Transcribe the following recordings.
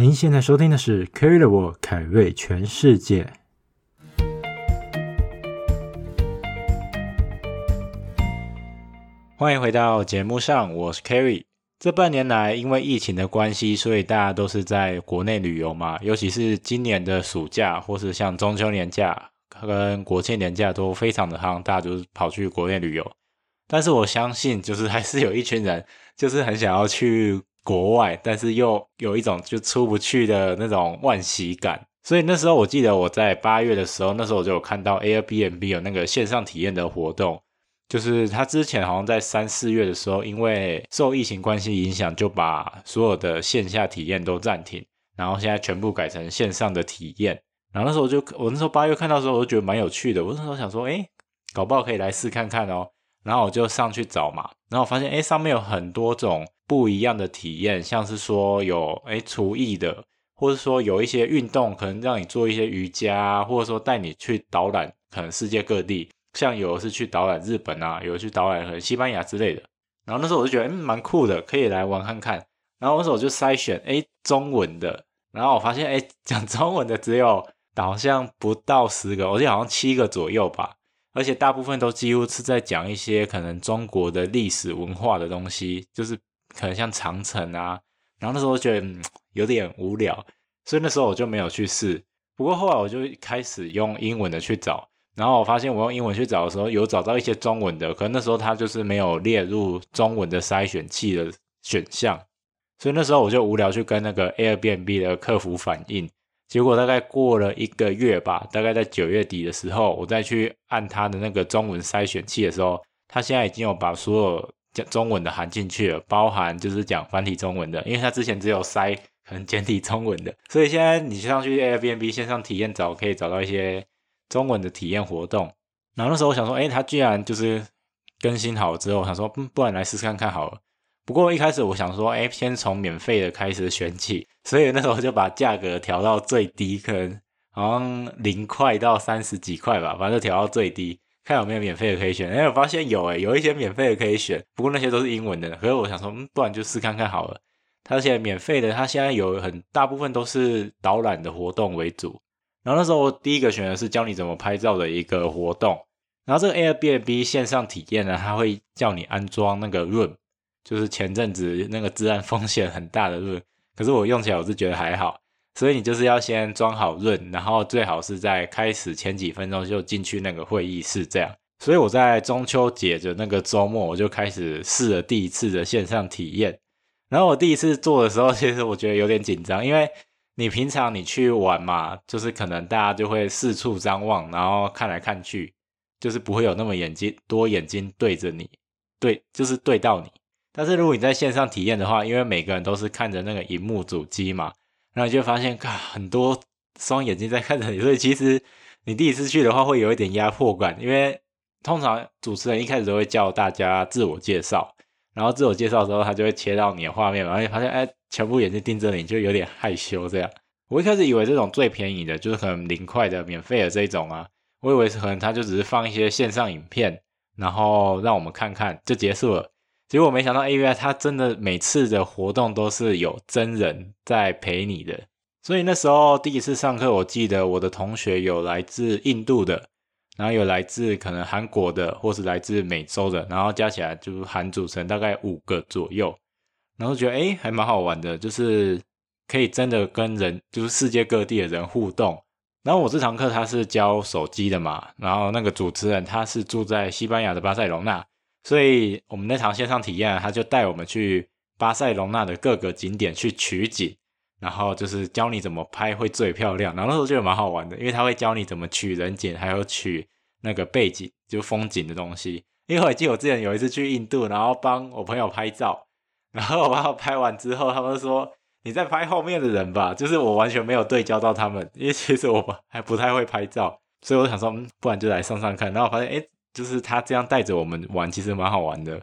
您现在收听的是《Carry 的我凯瑞全世界》。欢迎回到节目上，我是 Carry。这半年来，因为疫情的关系，所以大家都是在国内旅游嘛，尤其是今年的暑假，或是像中秋年假跟国庆年假都非常的夯，大家都是跑去国内旅游。但是我相信，就是还是有一群人，就是很想要去。国外，但是又有一种就出不去的那种惋惜感，所以那时候我记得我在八月的时候，那时候我就有看到 Airbnb 有那个线上体验的活动，就是他之前好像在三四月的时候，因为受疫情关系影响，就把所有的线下体验都暂停，然后现在全部改成线上的体验。然后那时候就我那时候八月看到时候，我就觉得蛮有趣的，我那时候想说，诶，搞不好可以来试看看哦。然后我就上去找嘛，然后我发现，诶，上面有很多种。不一样的体验，像是说有诶厨艺的，或者说有一些运动，可能让你做一些瑜伽，或者说带你去导览，可能世界各地，像有的是去导览日本啊，有的去导览可能西班牙之类的。然后那时候我就觉得嗯蛮酷的，可以来玩看看。然后那时候我就筛选诶中文的，然后我发现诶 讲中文的只有好像不到十个，我记得好像七个左右吧，而且大部分都几乎是在讲一些可能中国的历史文化的东西，就是。可能像长城啊，然后那时候觉得，嗯，有点无聊，所以那时候我就没有去试。不过后来我就开始用英文的去找，然后我发现我用英文去找的时候，有找到一些中文的，可能那时候它就是没有列入中文的筛选器的选项，所以那时候我就无聊去跟那个 Airbnb 的客服反映。结果大概过了一个月吧，大概在九月底的时候，我再去按它的那个中文筛选器的时候，它现在已经有把所有。中文的含进去了，包含就是讲繁体中文的，因为他之前只有塞可能简体中文的，所以现在你上去 Airbnb 线上体验找，可以找到一些中文的体验活动。然后那时候我想说，诶，他居然就是更新好之后，我想说，嗯，不然来试试看看好了。不过一开始我想说，诶，先从免费的开始选起，所以那时候就把价格调到最低，可能好像零块到三十几块吧，反正调到最低。看有没有免费的可以选，哎，我发现有诶，有一些免费的可以选，不过那些都是英文的。可是我想说，嗯，不然就试看看好了。它现在免费的，它现在有很大部分都是导览的活动为主。然后那时候我第一个选的是教你怎么拍照的一个活动。然后这个 Airbnb 线上体验呢，它会叫你安装那个 Room，就是前阵子那个资安风险很大的 Room。可是我用起来我是觉得还好。所以你就是要先装好润，然后最好是在开始前几分钟就进去那个会议室这样。所以我在中秋节的那个周末，我就开始试了第一次的线上体验。然后我第一次做的时候，其实我觉得有点紧张，因为你平常你去玩嘛，就是可能大家就会四处张望，然后看来看去，就是不会有那么眼睛多眼睛对着你，对，就是对到你。但是如果你在线上体验的话，因为每个人都是看着那个荧幕主机嘛。然后就发现，看很多双眼睛在看着你，所以其实你第一次去的话，会有一点压迫感，因为通常主持人一开始都会叫大家自我介绍，然后自我介绍的时候，他就会切到你的画面，然后你发现，哎，全部眼睛盯着你，就有点害羞这样。我一开始以为这种最便宜的，就是可能零块的、免费的这一种啊，我以为是可能他就只是放一些线上影片，然后让我们看看就结束了。结果没想到 A V I，它真的每次的活动都是有真人在陪你的，所以那时候第一次上课，我记得我的同学有来自印度的，然后有来自可能韩国的，或是来自美洲的，然后加起来就是韩组成大概五个左右，然后觉得诶还蛮好玩的，就是可以真的跟人，就是世界各地的人互动。然后我这堂课他是教手机的嘛，然后那个主持人他是住在西班牙的巴塞隆那。所以我们那场线上体验，他就带我们去巴塞隆纳的各个景点去取景，然后就是教你怎么拍会最漂亮。然后那时候就蛮好玩的，因为他会教你怎么取人景，还有取那个背景，就风景的东西。因为我记得我之前有一次去印度，然后帮我朋友拍照，然后我帮他拍完之后，他们说你在拍后面的人吧，就是我完全没有对焦到他们，因为其实我还不太会拍照，所以我想说，嗯，不然就来上上看。然后我发现，诶就是他这样带着我们玩，其实蛮好玩的，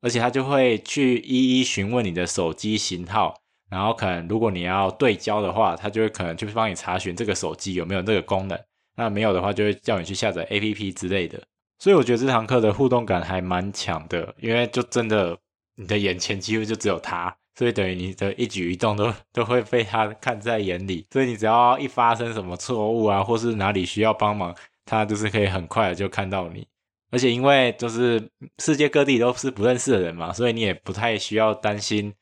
而且他就会去一一询问你的手机型号，然后可能如果你要对焦的话，他就会可能就会帮你查询这个手机有没有这个功能，那没有的话就会叫你去下载 APP 之类的。所以我觉得这堂课的互动感还蛮强的，因为就真的你的眼前几乎就只有他，所以等于你的一举一动都都会被他看在眼里，所以你只要一发生什么错误啊，或是哪里需要帮忙，他就是可以很快的就看到你。而且因为就是世界各地都是不认识的人嘛，所以你也不太需要担心，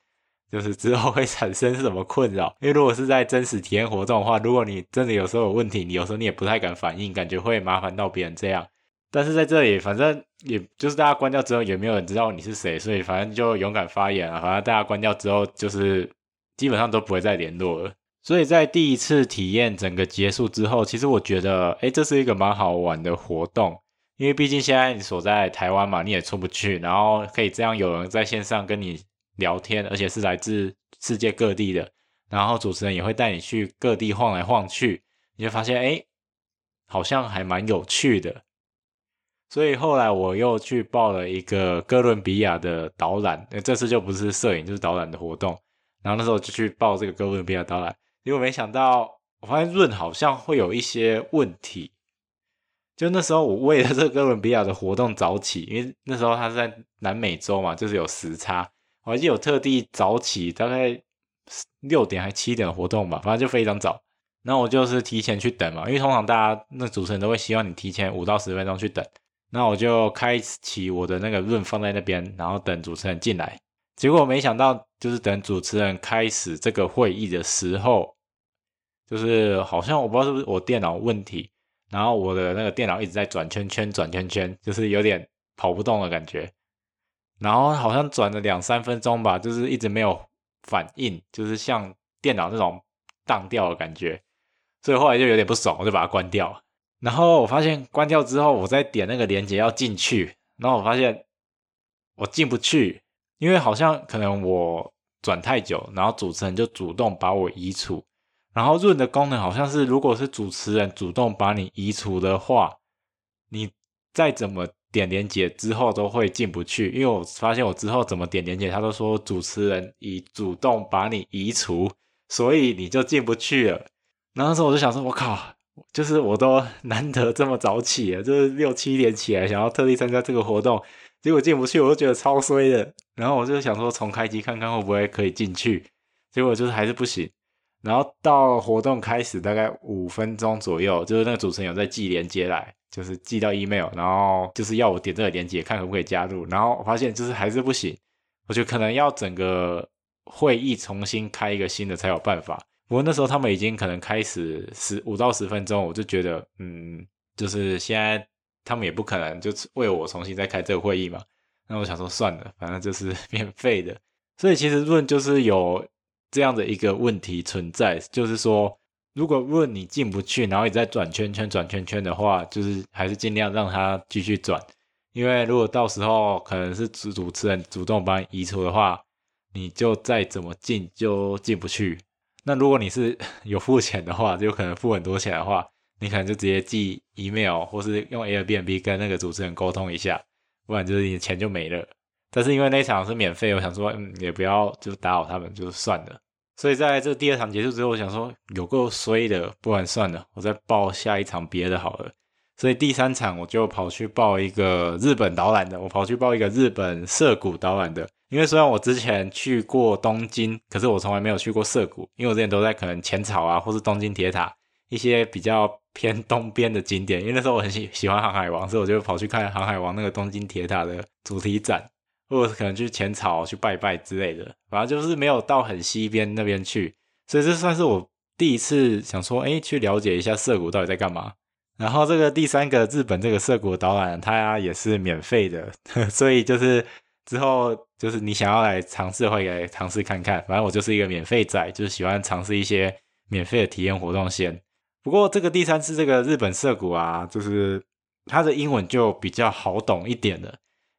就是之后会产生什么困扰。因为如果是在真实体验活动的话，如果你真的有时候有问题，你有时候你也不太敢反应，感觉会麻烦到别人这样。但是在这里，反正也就是大家关掉之后，也没有人知道你是谁，所以反正就勇敢发言啊。反正大家关掉之后，就是基本上都不会再联络了。所以在第一次体验整个结束之后，其实我觉得，诶，这是一个蛮好玩的活动。因为毕竟现在你所在台湾嘛，你也出不去，然后可以这样有人在线上跟你聊天，而且是来自世界各地的，然后主持人也会带你去各地晃来晃去，你就发现哎，好像还蛮有趣的。所以后来我又去报了一个哥伦比亚的导览，这次就不是摄影，就是导览的活动。然后那时候就去报这个哥伦比亚导览，结果没想到，我发现润好像会有一些问题。就那时候，我为了这哥伦比亚的活动早起，因为那时候他是在南美洲嘛，就是有时差，我还记得有特地早起，大概六点还七点的活动吧，反正就非常早。然后我就是提前去等嘛，因为通常大家那主持人都会希望你提前五到十分钟去等。那我就开启我的那个润放在那边，然后等主持人进来。结果没想到，就是等主持人开始这个会议的时候，就是好像我不知道是不是我电脑问题。然后我的那个电脑一直在转圈圈，转圈圈，就是有点跑不动的感觉。然后好像转了两三分钟吧，就是一直没有反应，就是像电脑那种当掉的感觉。所以后来就有点不爽，我就把它关掉。然后我发现关掉之后，我再点那个连接要进去，然后我发现我进不去，因为好像可能我转太久，然后主持人就主动把我移除。然后润的功能好像是，如果是主持人主动把你移除的话，你再怎么点连接之后都会进不去。因为我发现我之后怎么点连接，他都说主持人已主动把你移除，所以你就进不去了。然后那时候我就想说，我靠，就是我都难得这么早起，就是六七点起来，想要特地参加这个活动，结果进不去，我就觉得超衰的。然后我就想说重开机看看会不会可以进去，结果就是还是不行。然后到活动开始大概五分钟左右，就是那个主持人有在寄连接来，就是寄到 email，然后就是要我点这个连接看可不可以加入，然后我发现就是还是不行，我觉得可能要整个会议重新开一个新的才有办法。不过那时候他们已经可能开始十五到十分钟，我就觉得嗯，就是现在他们也不可能就为我重新再开这个会议嘛。那我想说算了，反正就是 免费的，所以其实论就是有。这样的一个问题存在，就是说，如果问你进不去，然后你再转圈圈、转圈圈的话，就是还是尽量让它继续转，因为如果到时候可能是主主持人主动把你移除的话，你就再怎么进就进不去。那如果你是 有付钱的话，就可能付很多钱的话，你可能就直接寄 email 或是用 Airbnb 跟那个主持人沟通一下，不然就是你的钱就没了。但是因为那场是免费，我想说，嗯，也不要就打扰他们，就算了。所以在这第二场结束之后，我想说有够衰的，不然算了，我再报下一场别的好了。所以第三场我就跑去报一个日本导览的，我跑去报一个日本涩谷导览的。因为虽然我之前去过东京，可是我从来没有去过涩谷，因为我之前都在可能浅草啊，或是东京铁塔一些比较偏东边的景点。因为那时候我很喜喜欢航海王，所以我就跑去看航海王那个东京铁塔的主题展。或者可能去浅草去拜拜之类的，反正就是没有到很西边那边去，所以这算是我第一次想说，哎，去了解一下涩谷到底在干嘛。然后这个第三个日本这个涩谷导览，它也是免费的，所以就是之后就是你想要来尝试，会来尝试看看。反正我就是一个免费仔，就是喜欢尝试一些免费的体验活动先。不过这个第三次这个日本涩谷啊，就是它的英文就比较好懂一点的。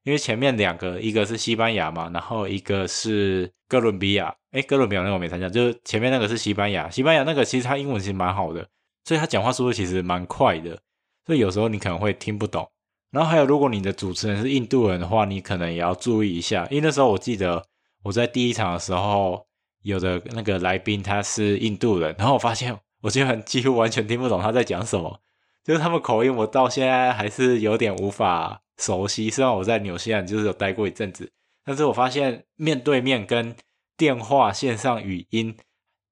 因为前面两个，一个是西班牙嘛，然后一个是哥伦比亚。诶，哥伦比亚那个我没参加，就是前面那个是西班牙。西班牙那个其实他英文其实蛮好的，所以他讲话速度其实蛮快的，所以有时候你可能会听不懂。然后还有，如果你的主持人是印度人的话，你可能也要注意一下，因为那时候我记得我在第一场的时候，有的那个来宾他是印度人，然后我发现我基本几乎完全听不懂他在讲什么，就是他们口音，我到现在还是有点无法。熟悉，虽然我在纽西兰就是有待过一阵子，但是我发现面对面跟电话线上语音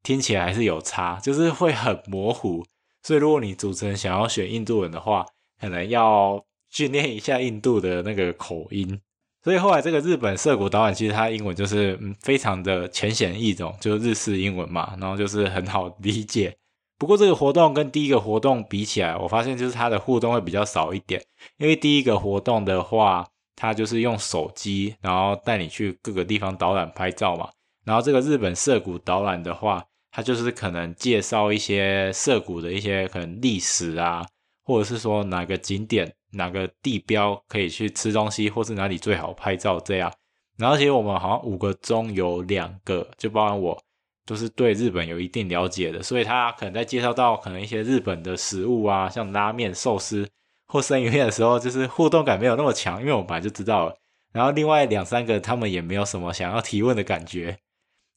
听起来还是有差，就是会很模糊。所以如果你主持人想要选印度人的话，可能要训练一下印度的那个口音。所以后来这个日本涩谷导演，其实他英文就是嗯非常的浅显易懂，就是日式英文嘛，然后就是很好理解。不过这个活动跟第一个活动比起来，我发现就是它的互动会比较少一点。因为第一个活动的话，它就是用手机，然后带你去各个地方导览拍照嘛。然后这个日本涩谷导览的话，它就是可能介绍一些涩谷的一些可能历史啊，或者是说哪个景点。哪个地标可以去吃东西，或是哪里最好拍照这样。然后其实我们好像五个中有两个，就包含我，都是对日本有一定了解的，所以他可能在介绍到可能一些日本的食物啊，像拉面、寿司或生鱼片的时候，就是互动感没有那么强，因为我本来就知道了。然后另外两三个他们也没有什么想要提问的感觉，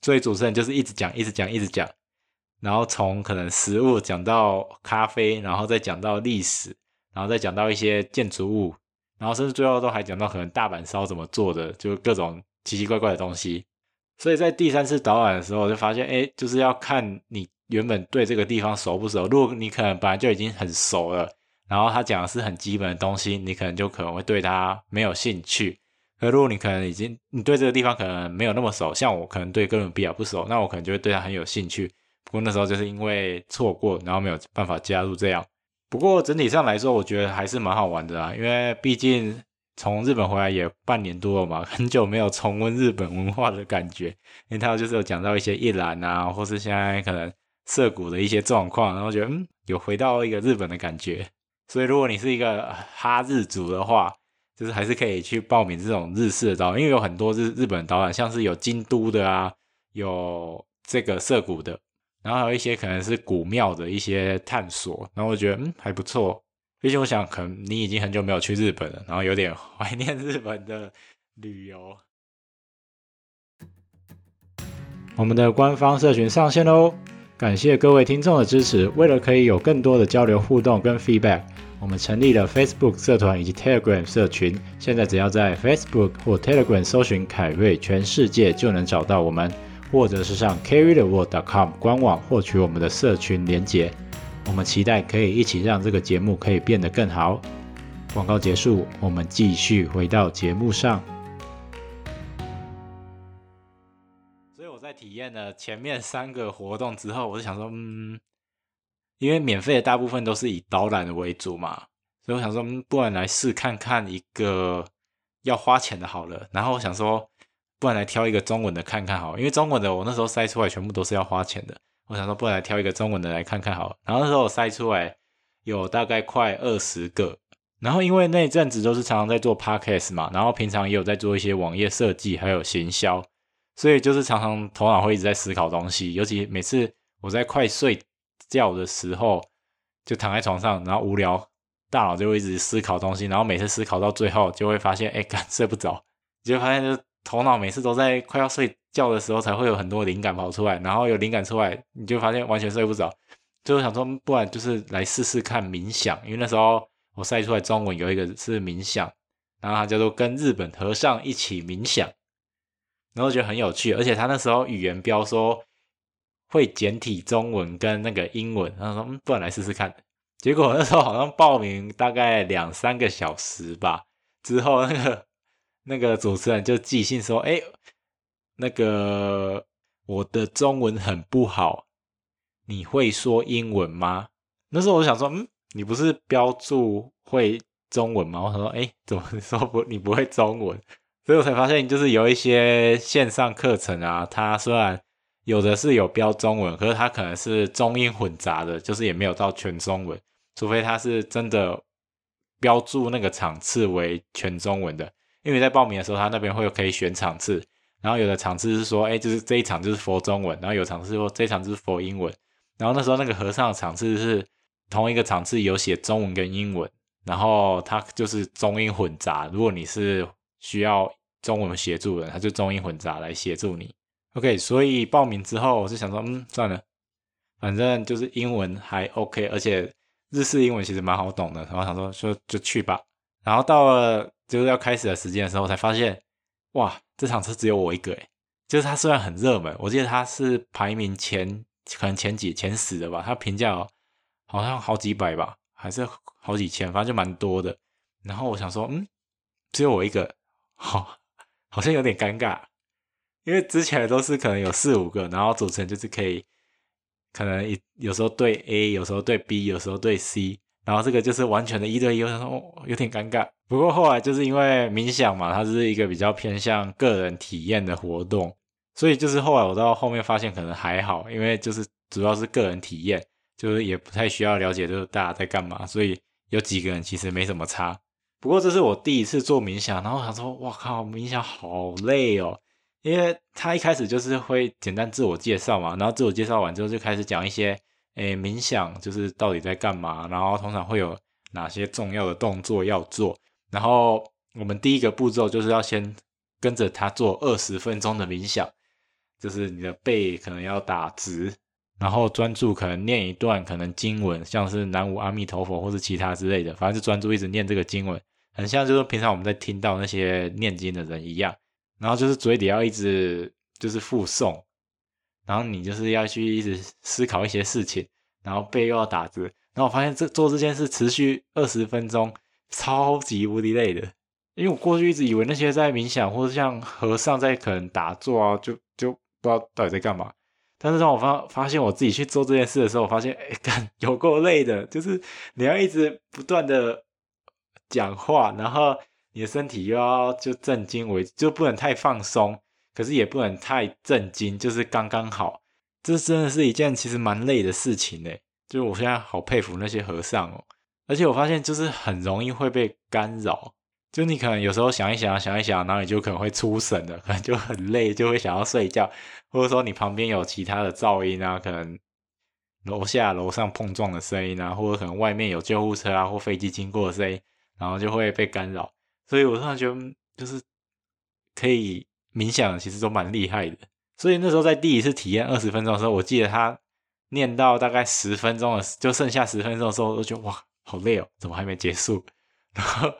所以主持人就是一直讲、一直讲、一直讲，然后从可能食物讲到咖啡，然后再讲到历史。然后再讲到一些建筑物，然后甚至最后都还讲到可能大阪烧怎么做的，就各种奇奇怪怪的东西。所以在第三次导览的时候，我就发现，哎，就是要看你原本对这个地方熟不熟。如果你可能本来就已经很熟了，然后他讲的是很基本的东西，你可能就可能会对他没有兴趣。可如果你可能已经你对这个地方可能没有那么熟，像我可能对哥伦比亚不熟，那我可能就会对他很有兴趣。不过那时候就是因为错过，然后没有办法加入这样。不过整体上来说，我觉得还是蛮好玩的啊，因为毕竟从日本回来也半年多了嘛，很久没有重温日本文化的感觉。因为他就是有讲到一些一览啊，或是现在可能涩谷的一些状况，然后觉得嗯，有回到一个日本的感觉。所以如果你是一个哈日族的话，就是还是可以去报名这种日式的导，因为有很多日日本导览，像是有京都的啊，有这个涩谷的。然后还有一些可能是古庙的一些探索，然后我觉得嗯还不错。毕竟我想，可能你已经很久没有去日本了，然后有点 怀念日本的旅游。我们的官方社群上线喽！感谢各位听众的支持。为了可以有更多的交流互动跟 feedback，我们成立了 Facebook 社团以及 Telegram 社群。现在只要在 Facebook 或 Telegram 搜寻凯瑞全世界，就能找到我们。或者是上 carrytheworld.com 官网获取我们的社群连结，我们期待可以一起让这个节目可以变得更好。广告结束，我们继续回到节目上。所以我在体验了前面三个活动之后，我就想说，嗯，因为免费的大部分都是以导览的为主嘛，所以我想说，不然来试看看一个要花钱的好了。然后我想说。不然来挑一个中文的看看好，因为中文的我那时候筛出来全部都是要花钱的。我想说，不然来挑一个中文的来看看好了。然后那时候我筛出来有大概快二十个。然后因为那阵子都是常常在做 podcast 嘛，然后平常也有在做一些网页设计还有行销，所以就是常常头脑会一直在思考东西。尤其每次我在快睡觉的时候，就躺在床上，然后无聊，大脑就会一直思考东西。然后每次思考到最后，就会发现，哎，干，睡不着，就会发现就。头脑每次都在快要睡觉的时候才会有很多灵感跑出来，然后有灵感出来，你就发现完全睡不着。最后想说，不然就是来试试看冥想，因为那时候我晒出来中文有一个是冥想，然后它叫做跟日本和尚一起冥想，然后觉得很有趣，而且他那时候语言标说会简体中文跟那个英文，然后说嗯，不然来试试看。结果那时候好像报名大概两三个小时吧，之后那个。那个主持人就寄信说：“哎，那个我的中文很不好，你会说英文吗？”那时候我想说：“嗯，你不是标注会中文吗？”我说：“哎，怎么说不你不会中文？”所以我才发现，就是有一些线上课程啊，它虽然有的是有标中文，可是它可能是中英混杂的，就是也没有到全中文，除非它是真的标注那个场次为全中文的。因为在报名的时候，他那边会有可以选场次，然后有的场次是说，哎，就是这一场就是佛中文，然后有场次说这一场就是佛英文，然后那时候那个和尚的场次是同一个场次有写中文跟英文，然后他就是中英混杂，如果你是需要中文协助的，他就中英混杂来协助你。OK，所以报名之后我是想说，嗯，算了，反正就是英文还 OK，而且日式英文其实蛮好懂的，然后想说说就去吧，然后到了。就是要开始的时间的时候，我才发现，哇，这场车只有我一个诶，就是它虽然很热门，我记得它是排名前可能前几前十的吧，它评价好像好几百吧，还是好几千，反正就蛮多的。然后我想说，嗯，只有我一个，好，好像有点尴尬，因为之前都是可能有四五个，然后组成就是可以，可能有时候对 A，有时候对 B，有时候对 C。然后这个就是完全的一对一，有点尴尬。不过后来就是因为冥想嘛，它是一个比较偏向个人体验的活动，所以就是后来我到后面发现可能还好，因为就是主要是个人体验，就是也不太需要了解就是大家在干嘛，所以有几个人其实没什么差。不过这是我第一次做冥想，然后想说，哇靠，冥想好累哦，因为他一开始就是会简单自我介绍嘛，然后自我介绍完之后就开始讲一些。诶，冥想就是到底在干嘛？然后通常会有哪些重要的动作要做？然后我们第一个步骤就是要先跟着他做二十分钟的冥想，就是你的背可能要打直，然后专注可能念一段可能经文，像是南无阿弥陀佛或是其他之类的，反正就专注一直念这个经文，很像就是平常我们在听到那些念经的人一样。然后就是嘴里要一直就是复诵。然后你就是要去一直思考一些事情，然后背又要打字，然后我发现这做这件事持续二十分钟，超级无敌累的。因为我过去一直以为那些在冥想或者像和尚在可能打坐啊，就就不知道到底在干嘛。但是当我发发现我自己去做这件事的时候，我发现哎，有够累的，就是你要一直不断的讲话，然后你的身体又要就正襟危，就不能太放松。可是也不能太震惊，就是刚刚好。这真的是一件其实蛮累的事情诶。就是我现在好佩服那些和尚哦。而且我发现就是很容易会被干扰，就你可能有时候想一想，想一想，然后你就可能会出神了，可能就很累，就会想要睡觉，或者说你旁边有其他的噪音啊，可能楼下楼上碰撞的声音啊，或者可能外面有救护车啊或飞机经过的声音，然后就会被干扰。所以我突然觉得就是可以。冥想其实都蛮厉害的，所以那时候在第一次体验二十分钟的时候，我记得他念到大概十分钟的，就剩下十分钟的时候，我就觉得哇，好累哦，怎么还没结束？然后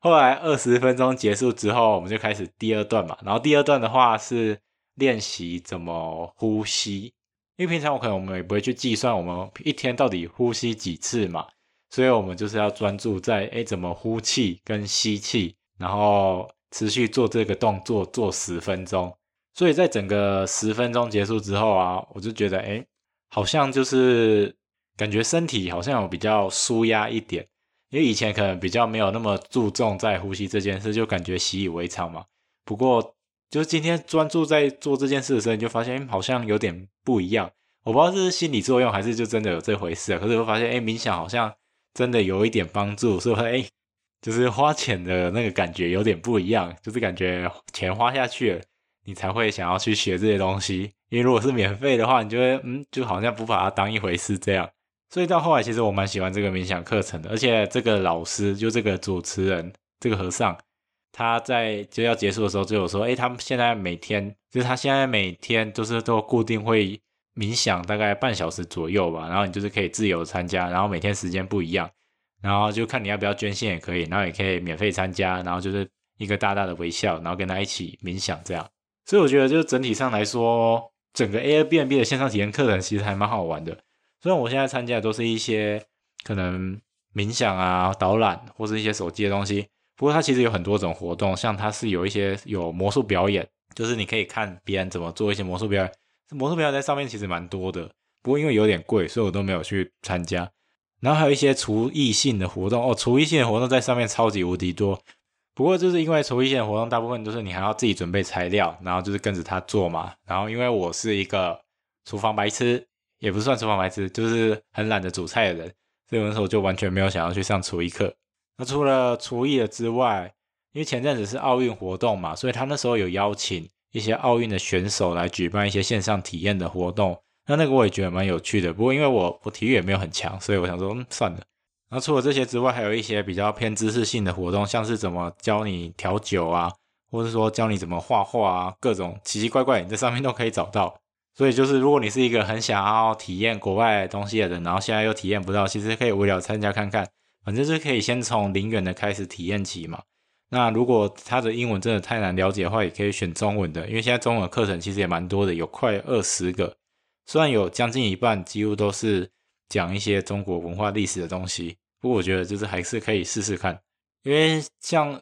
后来二十分钟结束之后，我们就开始第二段嘛。然后第二段的话是练习怎么呼吸，因为平常我可能我们也不会去计算我们一天到底呼吸几次嘛，所以我们就是要专注在诶怎么呼气跟吸气，然后。持续做这个动作做十分钟，所以在整个十分钟结束之后啊，我就觉得哎，好像就是感觉身体好像有比较舒压一点，因为以前可能比较没有那么注重在呼吸这件事，就感觉习以为常嘛。不过就是今天专注在做这件事的时候，你就发现好像有点不一样。我不知道是心理作用还是就真的有这回事啊。可是我发现哎，冥想好像真的有一点帮助，所以哎。就是花钱的那个感觉有点不一样，就是感觉钱花下去了，你才会想要去学这些东西。因为如果是免费的话，你就会嗯，就好像不把它当一回事这样。所以到后来，其实我蛮喜欢这个冥想课程的。而且这个老师，就这个主持人，这个和尚，他在就要结束的时候就有说，诶，他们现在每天，就是他现在每天都是都固定会冥想大概半小时左右吧，然后你就是可以自由参加，然后每天时间不一样。然后就看你要不要捐献也可以，然后也可以免费参加，然后就是一个大大的微笑，然后跟他一起冥想这样。所以我觉得，就整体上来说，整个 Airbnb 的线上体验课程其实还蛮好玩的。虽然我现在参加的都是一些可能冥想啊、导览或是一些手机的东西，不过它其实有很多种活动，像它是有一些有魔术表演，就是你可以看别人怎么做一些魔术表演。魔术表演在上面其实蛮多的，不过因为有点贵，所以我都没有去参加。然后还有一些厨艺性的活动哦，厨艺性的活动在上面超级无敌多。不过就是因为厨艺性的活动，大部分都是你还要自己准备材料，然后就是跟着他做嘛。然后因为我是一个厨房白痴，也不算厨房白痴，就是很懒得煮菜的人，所以那时候就完全没有想要去上厨艺课。那除了厨艺的之外，因为前阵子是奥运活动嘛，所以他那时候有邀请一些奥运的选手来举办一些线上体验的活动。那那个我也觉得蛮有趣的，不过因为我我体育也没有很强，所以我想说，嗯，算了。然后除了这些之外，还有一些比较偏知识性的活动，像是怎么教你调酒啊，或者说教你怎么画画啊，各种奇奇怪怪，你在上面都可以找到。所以就是如果你是一个很想要体验国外东西的人，然后现在又体验不到，其实可以无聊参加看看，反正就是可以先从零元的开始体验起嘛。那如果他的英文真的太难了解的话，也可以选中文的，因为现在中文课程其实也蛮多的，有快二十个，虽然有将近一半几乎都是讲一些中国文化历史的东西，不过我觉得就是还是可以试试看，因为像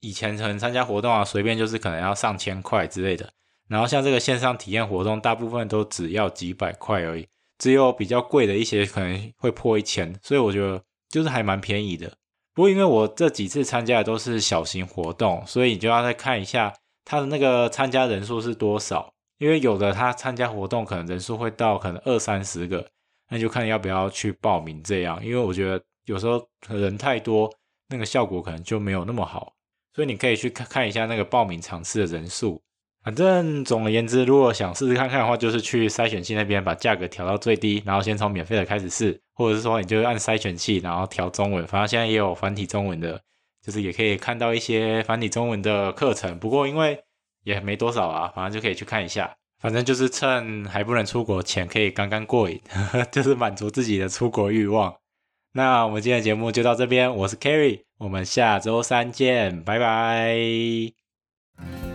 以前可能参加活动啊，随便就是可能要上千块之类的，然后像这个线上体验活动，大部分都只要几百块而已，只有比较贵的一些可能会破一千，所以我觉得就是还蛮便宜的。不过因为我这几次参加的都是小型活动，所以你就要再看一下他的那个参加人数是多少，因为有的他参加活动可能人数会到可能二三十个，那就看要不要去报名这样，因为我觉得有时候人太多，那个效果可能就没有那么好。所以你可以去看看一下那个报名场次的人数。反正总而言之，如果想试试看看的话，就是去筛选器那边把价格调到最低，然后先从免费的开始试，或者是说你就按筛选器，然后调中文。反正现在也有繁体中文的，就是也可以看到一些繁体中文的课程。不过因为也没多少啊，反正就可以去看一下。反正就是趁还不能出国前，可以刚刚过瘾，就是满足自己的出国欲望。那我们今天的节目就到这边，我是 Kerry，我们下周三见，拜拜。